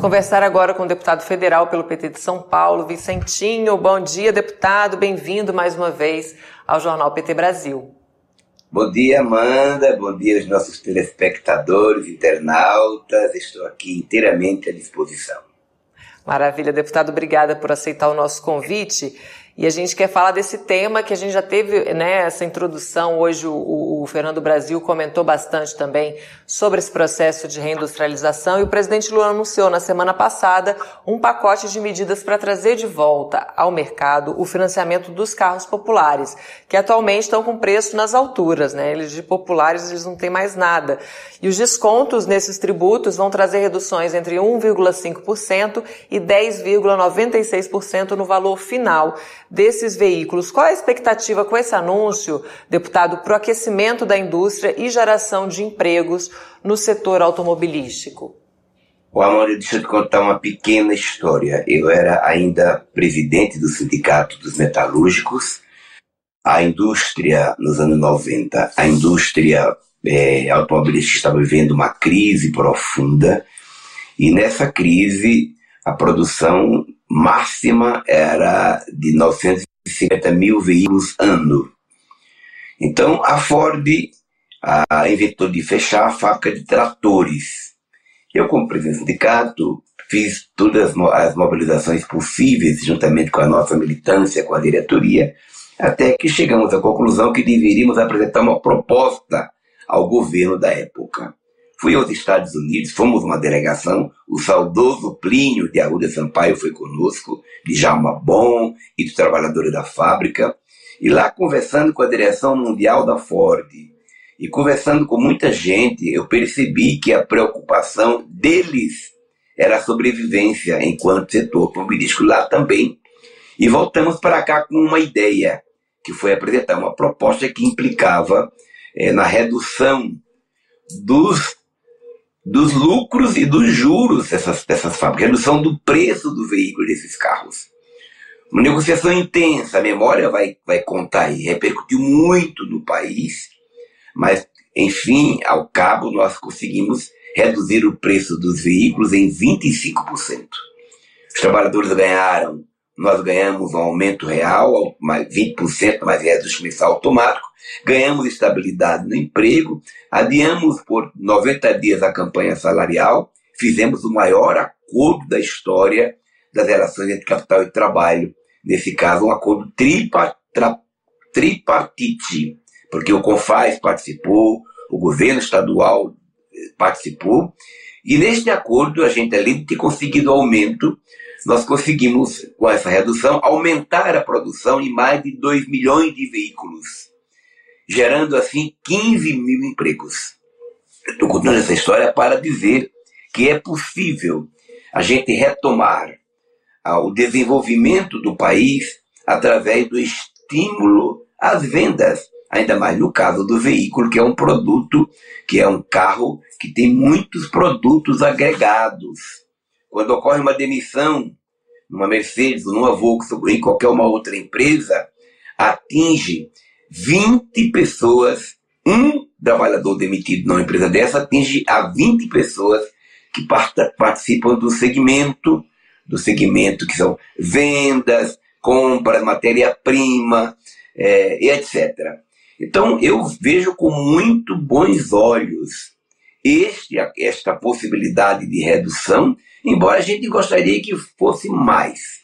conversar agora com o deputado federal pelo PT de São Paulo, Vicentinho. Bom dia, deputado. Bem-vindo mais uma vez ao Jornal PT Brasil. Bom dia, Amanda. Bom dia aos nossos telespectadores, internautas. Estou aqui inteiramente à disposição. Maravilha, deputado. Obrigada por aceitar o nosso convite. E a gente quer falar desse tema que a gente já teve né, essa introdução. Hoje o, o, Fernando Brasil comentou bastante também sobre esse processo de reindustrialização e o presidente Lula anunciou na semana passada um pacote de medidas para trazer de volta ao mercado o financiamento dos carros populares, que atualmente estão com preço nas alturas. Né? Eles de populares eles não têm mais nada. E os descontos nesses tributos vão trazer reduções entre 1,5% e 10,96% no valor final desses veículos. Qual a expectativa com esse anúncio, deputado, para o aquecimento da indústria e geração de empregos no setor automobilístico? O Amor, deixa eu te contar uma pequena história. Eu era ainda presidente do Sindicato dos Metalúrgicos. A indústria, nos anos 90, a indústria é, automobilística estava vivendo uma crise profunda. E nessa crise, a produção máxima era de 950 mil veículos ano. Então a Ford a, inventou de fechar a fábrica de tratores. Eu, como presidente do sindicato, fiz todas as mobilizações possíveis, juntamente com a nossa militância, com a diretoria, até que chegamos à conclusão que deveríamos apresentar uma proposta ao governo da época. Fui aos Estados Unidos, fomos uma delegação, o saudoso Plínio de Arruda Sampaio foi conosco, de Jalma Bom e dos trabalhadores da fábrica, e lá conversando com a direção mundial da Ford e conversando com muita gente, eu percebi que a preocupação deles era a sobrevivência enquanto setor automobilístico lá também. E voltamos para cá com uma ideia, que foi apresentar uma proposta que implicava é, na redução dos dos lucros e dos juros dessas, dessas fábricas, redução do preço do veículo desses carros. Uma negociação intensa, a memória vai, vai contar aí, repercutiu muito no país, mas, enfim, ao cabo, nós conseguimos reduzir o preço dos veículos em 25%. Os trabalhadores ganharam, nós ganhamos um aumento real, mais 20% mais reajuste mensal automático, ganhamos estabilidade no emprego, adiamos por 90 dias a campanha salarial, fizemos o maior acordo da história das relações entre capital e trabalho, nesse caso um acordo tripartite, porque o CONFAS participou, o governo estadual eh, participou, e neste acordo a gente, além de ter conseguido aumento, nós conseguimos, com essa redução, aumentar a produção em mais de 2 milhões de veículos gerando assim 15 mil empregos. Estou contando essa história para dizer que é possível a gente retomar ah, o desenvolvimento do país através do estímulo às vendas, ainda mais no caso do veículo, que é um produto, que é um carro que tem muitos produtos agregados. Quando ocorre uma demissão numa Mercedes, numa Volkswagen, em qualquer uma outra empresa, atinge 20 pessoas, um trabalhador demitido numa empresa dessa atinge a 20 pessoas que participam do segmento, do segmento que são vendas, compras, matéria-prima, é, etc. Então eu vejo com muito bons olhos este, esta possibilidade de redução, embora a gente gostaria que fosse mais.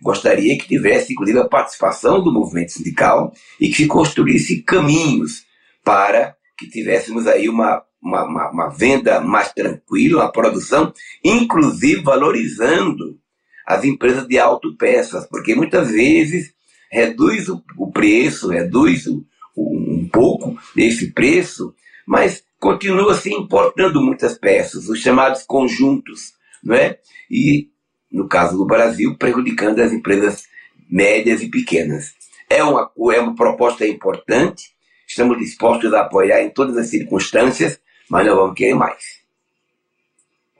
Gostaria que tivesse, inclusive, a participação do movimento sindical e que se construísse caminhos para que tivéssemos aí uma, uma, uma, uma venda mais tranquila, uma produção, inclusive valorizando as empresas de autopeças, porque muitas vezes reduz o, o preço, reduz o, o, um pouco desse preço, mas continua se importando muitas peças, os chamados conjuntos, não é? E no caso do Brasil, prejudicando as empresas médias e pequenas. É uma, é uma proposta importante, estamos dispostos a apoiar em todas as circunstâncias, mas não vamos querer mais.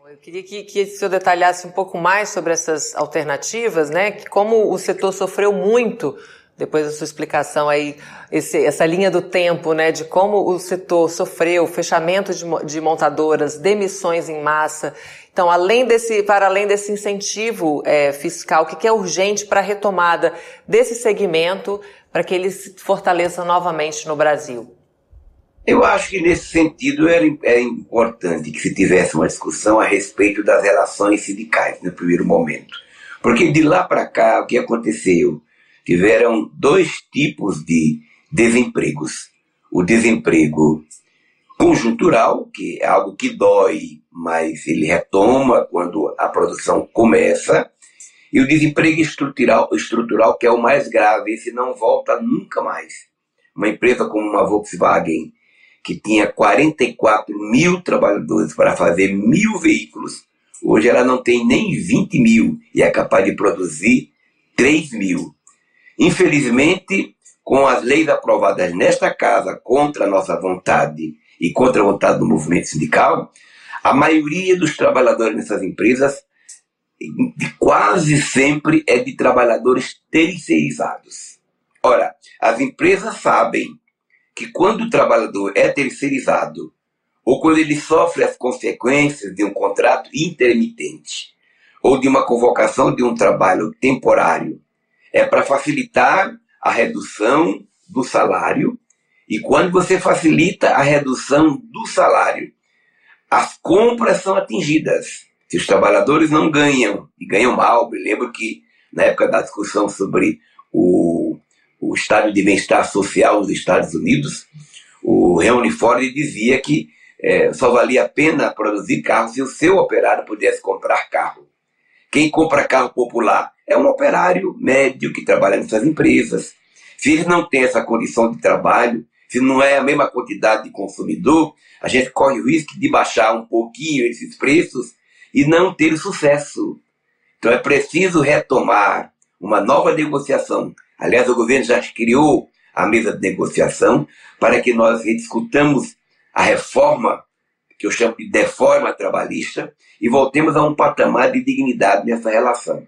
Eu queria que, que o senhor detalhasse um pouco mais sobre essas alternativas, né? Que como o setor sofreu muito depois da sua explicação aí, esse, essa linha do tempo, né, de como o setor sofreu, fechamento de, de montadoras, demissões em massa. Então, além desse, para além desse incentivo é, fiscal, o que, que é urgente para a retomada desse segmento, para que ele se fortaleça novamente no Brasil? Eu acho que nesse sentido era, é importante que se tivesse uma discussão a respeito das relações sindicais no primeiro momento. Porque de lá para cá, o que aconteceu? Tiveram dois tipos de desempregos. O desemprego conjuntural, que é algo que dói, mas ele retoma quando a produção começa, e o desemprego estrutural, estrutural que é o mais grave, esse não volta nunca mais. Uma empresa como uma Volkswagen, que tinha 44 mil trabalhadores para fazer mil veículos, hoje ela não tem nem 20 mil e é capaz de produzir 3 mil. Infelizmente, com as leis aprovadas nesta casa contra a nossa vontade e contra a vontade do movimento sindical, a maioria dos trabalhadores nessas empresas quase sempre é de trabalhadores terceirizados. Ora, as empresas sabem que quando o trabalhador é terceirizado ou quando ele sofre as consequências de um contrato intermitente ou de uma convocação de um trabalho temporário é para facilitar a redução do salário. E quando você facilita a redução do salário, as compras são atingidas. Se os trabalhadores não ganham, e ganham mal, me lembro que na época da discussão sobre o, o estado de bem-estar social nos Estados Unidos, o Henry Ford dizia que é, só valia a pena produzir carro se o seu operário pudesse comprar carro. Quem compra carro popular é um operário médio que trabalha nessas empresas. Se ele não tem essa condição de trabalho, se não é a mesma quantidade de consumidor, a gente corre o risco de baixar um pouquinho esses preços e não ter sucesso. Então é preciso retomar uma nova negociação. Aliás, o governo já criou a mesa de negociação para que nós rediscutamos a reforma, que eu chamo de deforma trabalhista, e voltemos a um patamar de dignidade nessa relação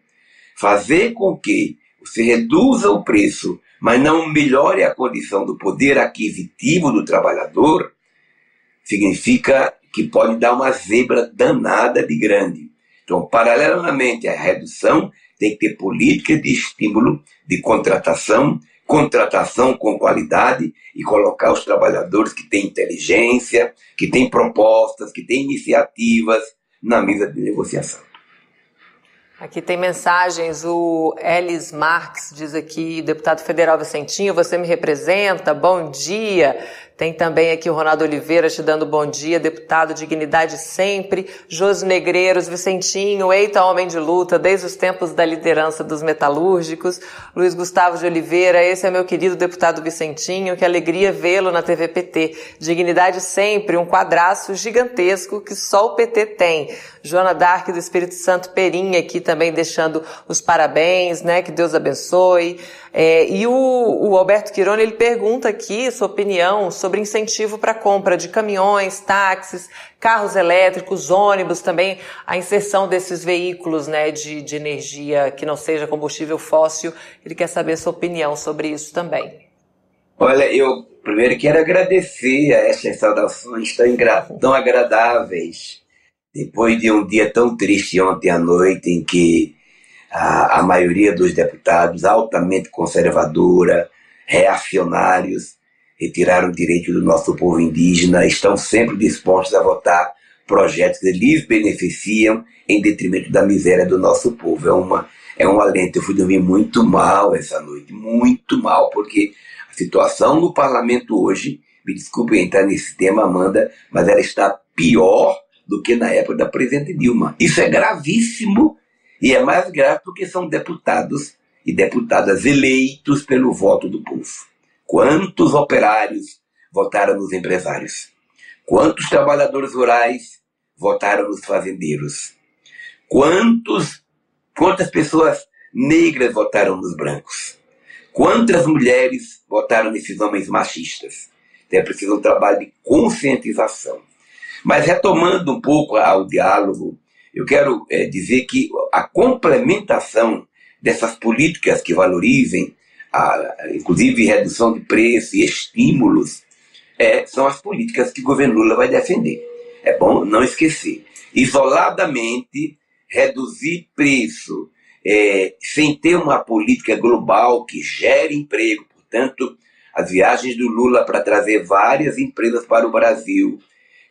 fazer com que você reduza o preço, mas não melhore a condição do poder aquisitivo do trabalhador, significa que pode dar uma zebra danada de grande. Então, paralelamente à redução, tem que ter política de estímulo, de contratação, contratação com qualidade e colocar os trabalhadores que têm inteligência, que têm propostas, que têm iniciativas na mesa de negociação. Aqui tem mensagens, o Elis Marx diz aqui, deputado federal Vicentinho, você me representa, bom dia. Tem também aqui o Ronaldo Oliveira te dando bom dia, deputado Dignidade sempre, Josi Negreiros, Vicentinho, eita homem de luta, desde os tempos da liderança dos metalúrgicos, Luiz Gustavo de Oliveira, esse é meu querido deputado Vicentinho, que alegria vê-lo na TVPT. Dignidade sempre, um quadraço gigantesco que só o PT tem. Joana Dark do Espírito Santo Perinha aqui também deixando os parabéns, né? Que Deus abençoe. É, e o, o Alberto Quirone, ele pergunta aqui sua opinião sobre incentivo para compra de caminhões, táxis, carros elétricos, ônibus também, a inserção desses veículos né, de, de energia que não seja combustível fóssil. Ele quer saber sua opinião sobre isso também. Olha, eu primeiro quero agradecer a essas saudações tão, tão agradáveis. Depois de um dia tão triste ontem à noite, em que a, a maioria dos deputados altamente conservadora, reacionários, retiraram o direito do nosso povo indígena, estão sempre dispostos a votar projetos que lhes beneficiam em detrimento da miséria do nosso povo. É, uma, é um alento. Eu fui dormir muito mal essa noite, muito mal, porque a situação no parlamento hoje, me desculpe entrar nesse tema, Amanda, mas ela está pior do que na época da presidente Dilma. Isso é gravíssimo e é mais grave porque são deputados e deputadas eleitos pelo voto do povo. Quantos operários votaram nos empresários? Quantos trabalhadores rurais votaram nos fazendeiros? Quantos, quantas pessoas negras votaram nos brancos? Quantas mulheres votaram nesses homens machistas? Então é preciso um trabalho de conscientização. Mas retomando um pouco ao diálogo eu quero é, dizer que a complementação dessas políticas que valorizem a, inclusive redução de preço e estímulos, é, são as políticas que o governo Lula vai defender. É bom não esquecer. Isoladamente, reduzir preço é, sem ter uma política global que gere emprego. Portanto, as viagens do Lula para trazer várias empresas para o Brasil,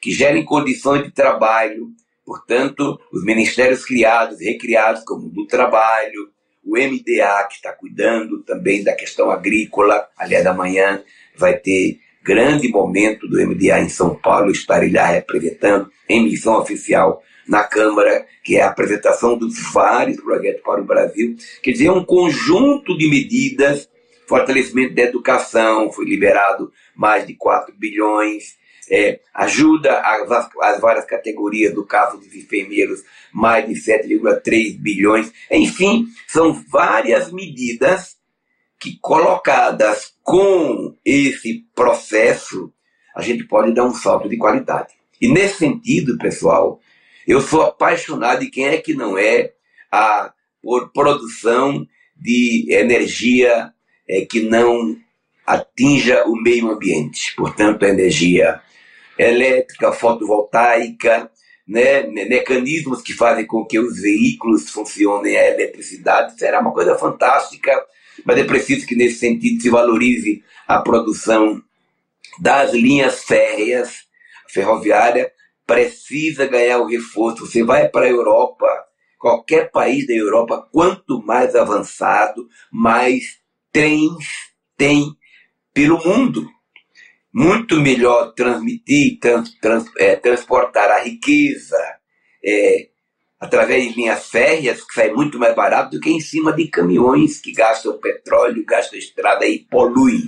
que gerem condições de trabalho, portanto, os ministérios criados, recriados, como o do trabalho, o MDA, que está cuidando também da questão agrícola, aliás, amanhã vai ter grande momento do MDA em São Paulo, estarei lá representando em missão oficial na Câmara, que é a apresentação dos vários projetos para o Brasil. Quer dizer, é um conjunto de medidas, fortalecimento da educação, foi liberado mais de 4 bilhões, é, ajuda as, as várias categorias, do caso dos enfermeiros, mais de 7,3 bilhões. Enfim, são várias medidas que colocadas com esse processo, a gente pode dar um salto de qualidade. E nesse sentido, pessoal, eu sou apaixonado e quem é que não é a por produção de energia é, que não atinja o meio ambiente. Portanto, a energia elétrica, fotovoltaica, né, mecanismos que fazem com que os veículos funcionem a eletricidade. Será uma coisa fantástica, mas é preciso que nesse sentido se valorize a produção das linhas férreas, ferroviária precisa ganhar o reforço. Você vai para a Europa, qualquer país da Europa, quanto mais avançado, mais trens tem pelo mundo muito melhor transmitir, trans, trans, é, transportar a riqueza é, através de linhas férreas, que sai muito mais barato do que em cima de caminhões que gastam petróleo, gastam estrada e poluem.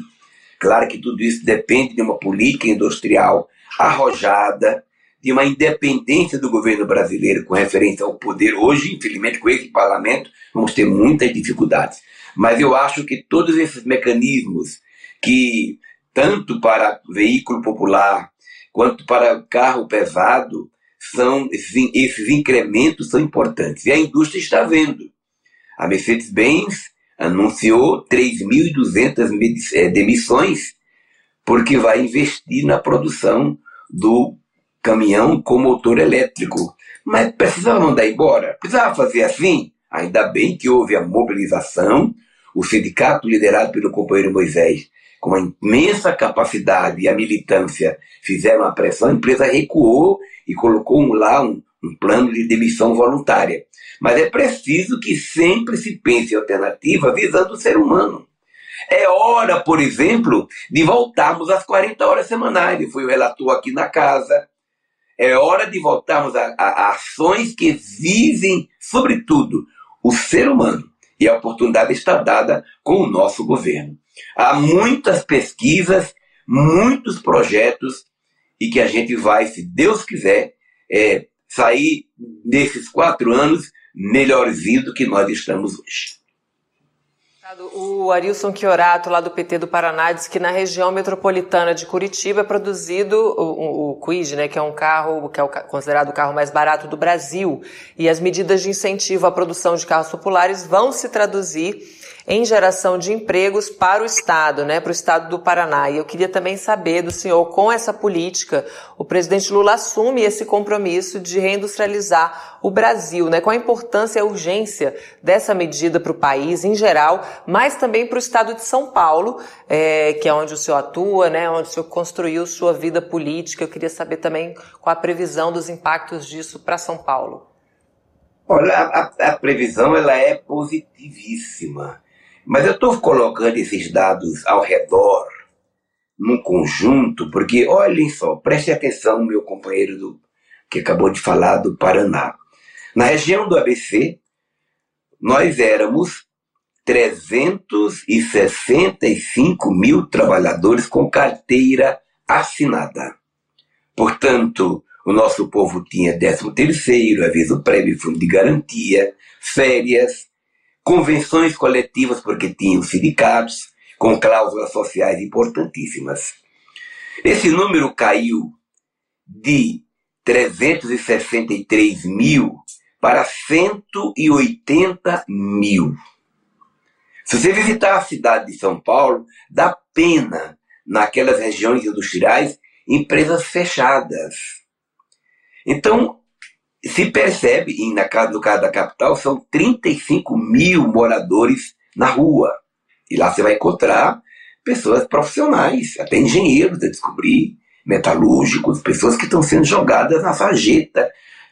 Claro que tudo isso depende de uma política industrial arrojada, de uma independência do governo brasileiro com referência ao poder. Hoje, infelizmente, com esse parlamento, vamos ter muitas dificuldades. Mas eu acho que todos esses mecanismos que tanto para veículo popular quanto para carro pesado, são esses, esses incrementos são importantes. E a indústria está vendo. A Mercedes-Benz anunciou 3.200 eh, demissões porque vai investir na produção do caminhão com motor elétrico. Mas precisava mandar embora? Precisava fazer assim? Ainda bem que houve a mobilização, o sindicato liderado pelo companheiro Moisés com uma imensa capacidade e a militância fizeram a pressão, a empresa recuou e colocou lá um, um plano de demissão voluntária. Mas é preciso que sempre se pense em alternativa visando o ser humano. É hora, por exemplo, de voltarmos às 40 horas semanais. Foi o relator aqui na casa. É hora de voltarmos a, a, a ações que visem, sobretudo, o ser humano. E a oportunidade está dada com o nosso governo. Há muitas pesquisas, muitos projetos e que a gente vai, se Deus quiser, é, sair nesses quatro anos melhorzinho do que nós estamos hoje. O Arilson Chiorato, lá do PT do Paraná, diz que na região metropolitana de Curitiba é produzido o, o, o Quid, né, que é um carro que é o, considerado o carro mais barato do Brasil. E as medidas de incentivo à produção de carros populares vão se traduzir em geração de empregos para o Estado, né, para o Estado do Paraná. E eu queria também saber do senhor, com essa política, o presidente Lula assume esse compromisso de reindustrializar o Brasil, né? Qual a importância e a urgência dessa medida para o país em geral, mas também para o Estado de São Paulo, é, que é onde o senhor atua, né, onde o senhor construiu sua vida política. Eu queria saber também qual a previsão dos impactos disso para São Paulo. Olha, a, a, previsão ela é positivíssima. Mas eu estou colocando esses dados ao redor, num conjunto, porque olhem só, preste atenção, meu companheiro do, que acabou de falar do Paraná. Na região do ABC, nós éramos 365 mil trabalhadores com carteira assinada. Portanto, o nosso povo tinha 13 terceiro, aviso prévio, fundo de garantia, férias, convenções coletivas, porque tinham sindicatos, com cláusulas sociais importantíssimas. Esse número caiu de 363 mil para 180 mil. Se você visitar a cidade de São Paulo, dá pena naquelas regiões industriais empresas fechadas. Então, se percebe, e no caso da capital, são 35 mil moradores na rua. E lá você vai encontrar pessoas profissionais, até engenheiros a descobrir, metalúrgicos, pessoas que estão sendo jogadas na sarjeta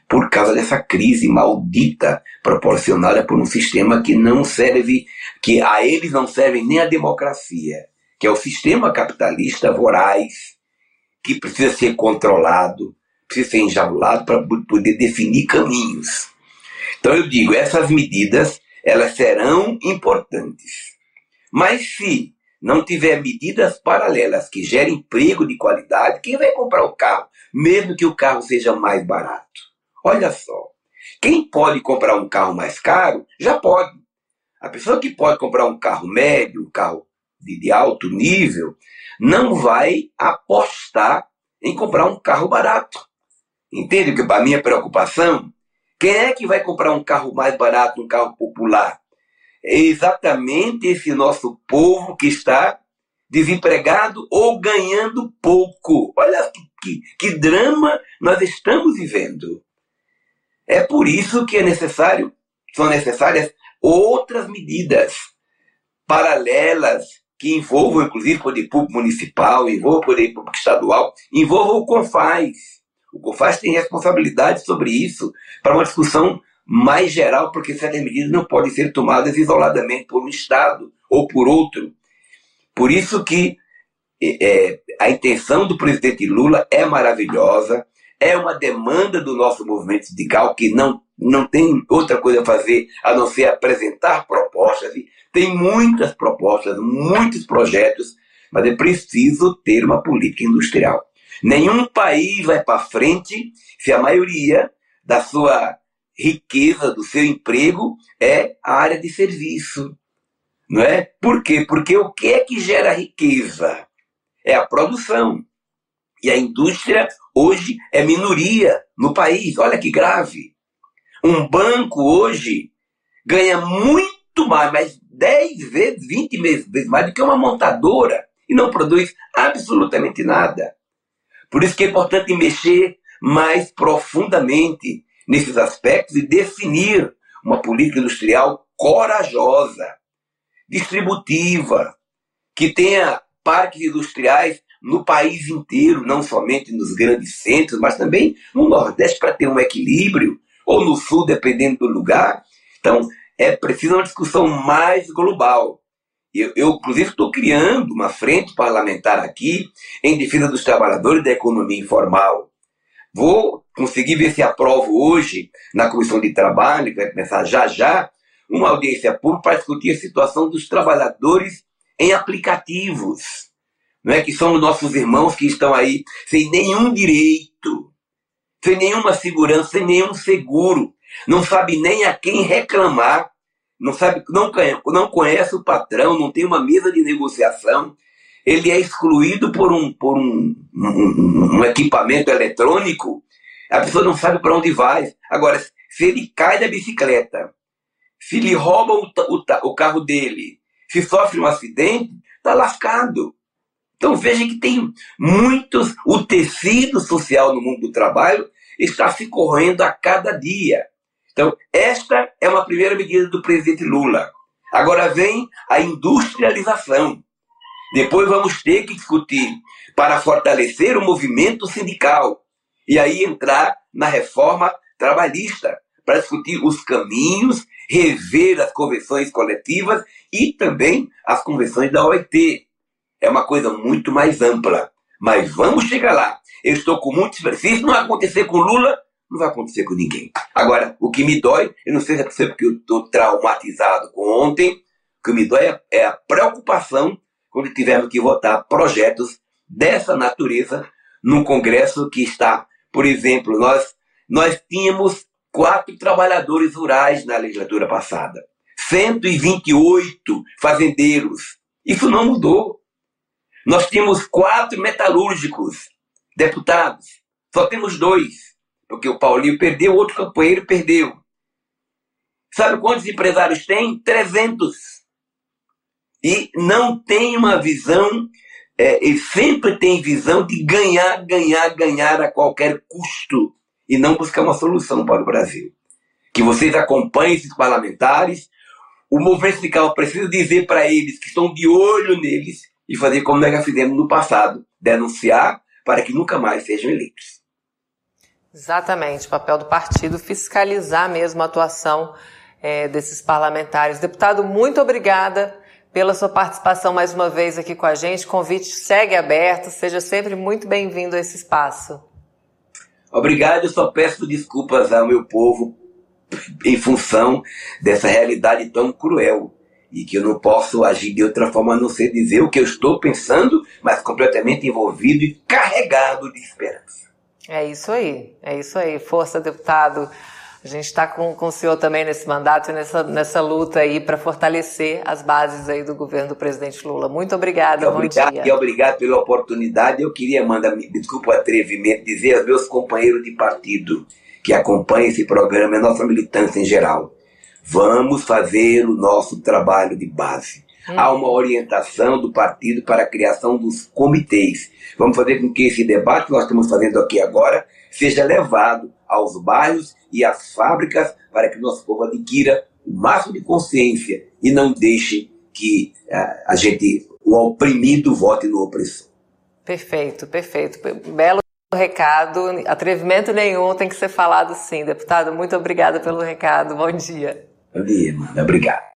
por causa dessa crise maldita proporcionada por um sistema que não serve, que a eles não serve nem a democracia, que é o sistema capitalista voraz, que precisa ser controlado, precisa ser enjaulado para poder definir caminhos. Então eu digo, essas medidas, elas serão importantes. Mas se não tiver medidas paralelas que gerem emprego de qualidade, quem vai comprar o carro, mesmo que o carro seja mais barato? Olha só. Quem pode comprar um carro mais caro, já pode. A pessoa que pode comprar um carro médio, um carro de, de alto nível, não vai apostar em comprar um carro barato. Entende que para minha preocupação? Quem é que vai comprar um carro mais barato, um carro popular? É exatamente esse nosso povo que está desempregado ou ganhando pouco. Olha que, que, que drama nós estamos vivendo. É por isso que é necessário, são necessárias outras medidas paralelas que envolvam, inclusive, o poder público municipal, envolvam o poder público estadual, envolvam o CONFAS. O CONFAS tem responsabilidade sobre isso para uma discussão mais geral, porque certas medidas não podem ser tomadas isoladamente por um Estado ou por outro. Por isso que é, a intenção do presidente Lula é maravilhosa, é uma demanda do nosso movimento sindical que não, não tem outra coisa a fazer a não ser apresentar propostas. E tem muitas propostas, muitos projetos, mas é preciso ter uma política industrial. Nenhum país vai para frente se a maioria da sua riqueza, do seu emprego, é a área de serviço. Não é? Por quê? Porque o que é que gera riqueza? É a produção. E a indústria hoje é minoria no país. Olha que grave. Um banco hoje ganha muito mais, mas 10 vezes, 20 vezes mais do que uma montadora e não produz absolutamente nada. Por isso que é importante mexer mais profundamente nesses aspectos e definir uma política industrial corajosa, distributiva, que tenha parques industriais no país inteiro, não somente nos grandes centros, mas também no Nordeste para ter um equilíbrio, ou no Sul, dependendo do lugar. Então, é preciso uma discussão mais global. Eu, eu inclusive, estou criando uma frente parlamentar aqui em defesa dos trabalhadores da economia informal. Vou conseguir ver se aprovo hoje, na Comissão de Trabalho, que vai começar já já, uma audiência pública para discutir a situação dos trabalhadores em aplicativos não é? que são os nossos irmãos que estão aí sem nenhum direito, sem nenhuma segurança, sem nenhum seguro, não sabe nem a quem reclamar, não sabe, não, não conhece o patrão, não tem uma mesa de negociação, ele é excluído por um, por um, um, um equipamento eletrônico, a pessoa não sabe para onde vai. Agora, se ele cai da bicicleta, se lhe roubam o, o, o carro dele, se sofre um acidente, está lascado. Então veja que tem muitos, o tecido social no mundo do trabalho está se correndo a cada dia. Então, esta é uma primeira medida do presidente Lula. Agora vem a industrialização. Depois vamos ter que discutir para fortalecer o movimento sindical. E aí entrar na reforma trabalhista, para discutir os caminhos, rever as convenções coletivas e também as convenções da OIT é uma coisa muito mais ampla. Mas vamos chegar lá. Eu estou com muitos. Se isso não acontecer com Lula, não vai acontecer com ninguém. Agora, o que me dói, eu não sei se é porque eu estou traumatizado com ontem, o que me dói é, é a preocupação quando tivermos que votar projetos dessa natureza num Congresso que está, por exemplo, nós, nós tínhamos quatro trabalhadores rurais na legislatura passada, 128 fazendeiros. Isso não mudou. Nós tínhamos quatro metalúrgicos deputados. Só temos dois. Porque o Paulinho perdeu, outro companheiro perdeu. Sabe quantos empresários tem? 300. e não tem uma visão, é, ele sempre tem visão de ganhar, ganhar, ganhar a qualquer custo e não buscar uma solução para o Brasil. Que vocês acompanhem esses parlamentares. O movimento sindical precisa dizer para eles que estão de olho neles e fazer como nós já fizemos no passado, denunciar para que nunca mais sejam eleitos. Exatamente, o papel do partido fiscalizar mesmo a atuação é, desses parlamentares. Deputado, muito obrigada pela sua participação mais uma vez aqui com a gente. O convite segue aberto, seja sempre muito bem-vindo a esse espaço. Obrigado, eu só peço desculpas ao meu povo em função dessa realidade tão cruel e que eu não posso agir de outra forma a não ser dizer o que eu estou pensando, mas completamente envolvido e carregado de esperança. É isso aí, é isso aí. Força, deputado. A gente está com, com o senhor também nesse mandato e nessa, nessa luta aí para fortalecer as bases aí do governo do presidente Lula. Muito obrigada, bom obrigado, dia. E obrigado pela oportunidade. Eu queria mandar, desculpa o atrevimento, dizer aos meus companheiros de partido que acompanham esse programa e a nossa militância em geral. Vamos fazer o nosso trabalho de base. Hum. Há uma orientação do partido para a criação dos comitês. Vamos fazer com que esse debate que nós estamos fazendo aqui agora seja levado aos bairros e às fábricas para que o nosso povo adquira o máximo de consciência e não deixe que uh, a gente, o oprimido, vote no opressor. Perfeito, perfeito. Belo recado, atrevimento nenhum tem que ser falado sim. Deputado, muito obrigada pelo recado. Bom dia. Bom dia, mano. Obrigado.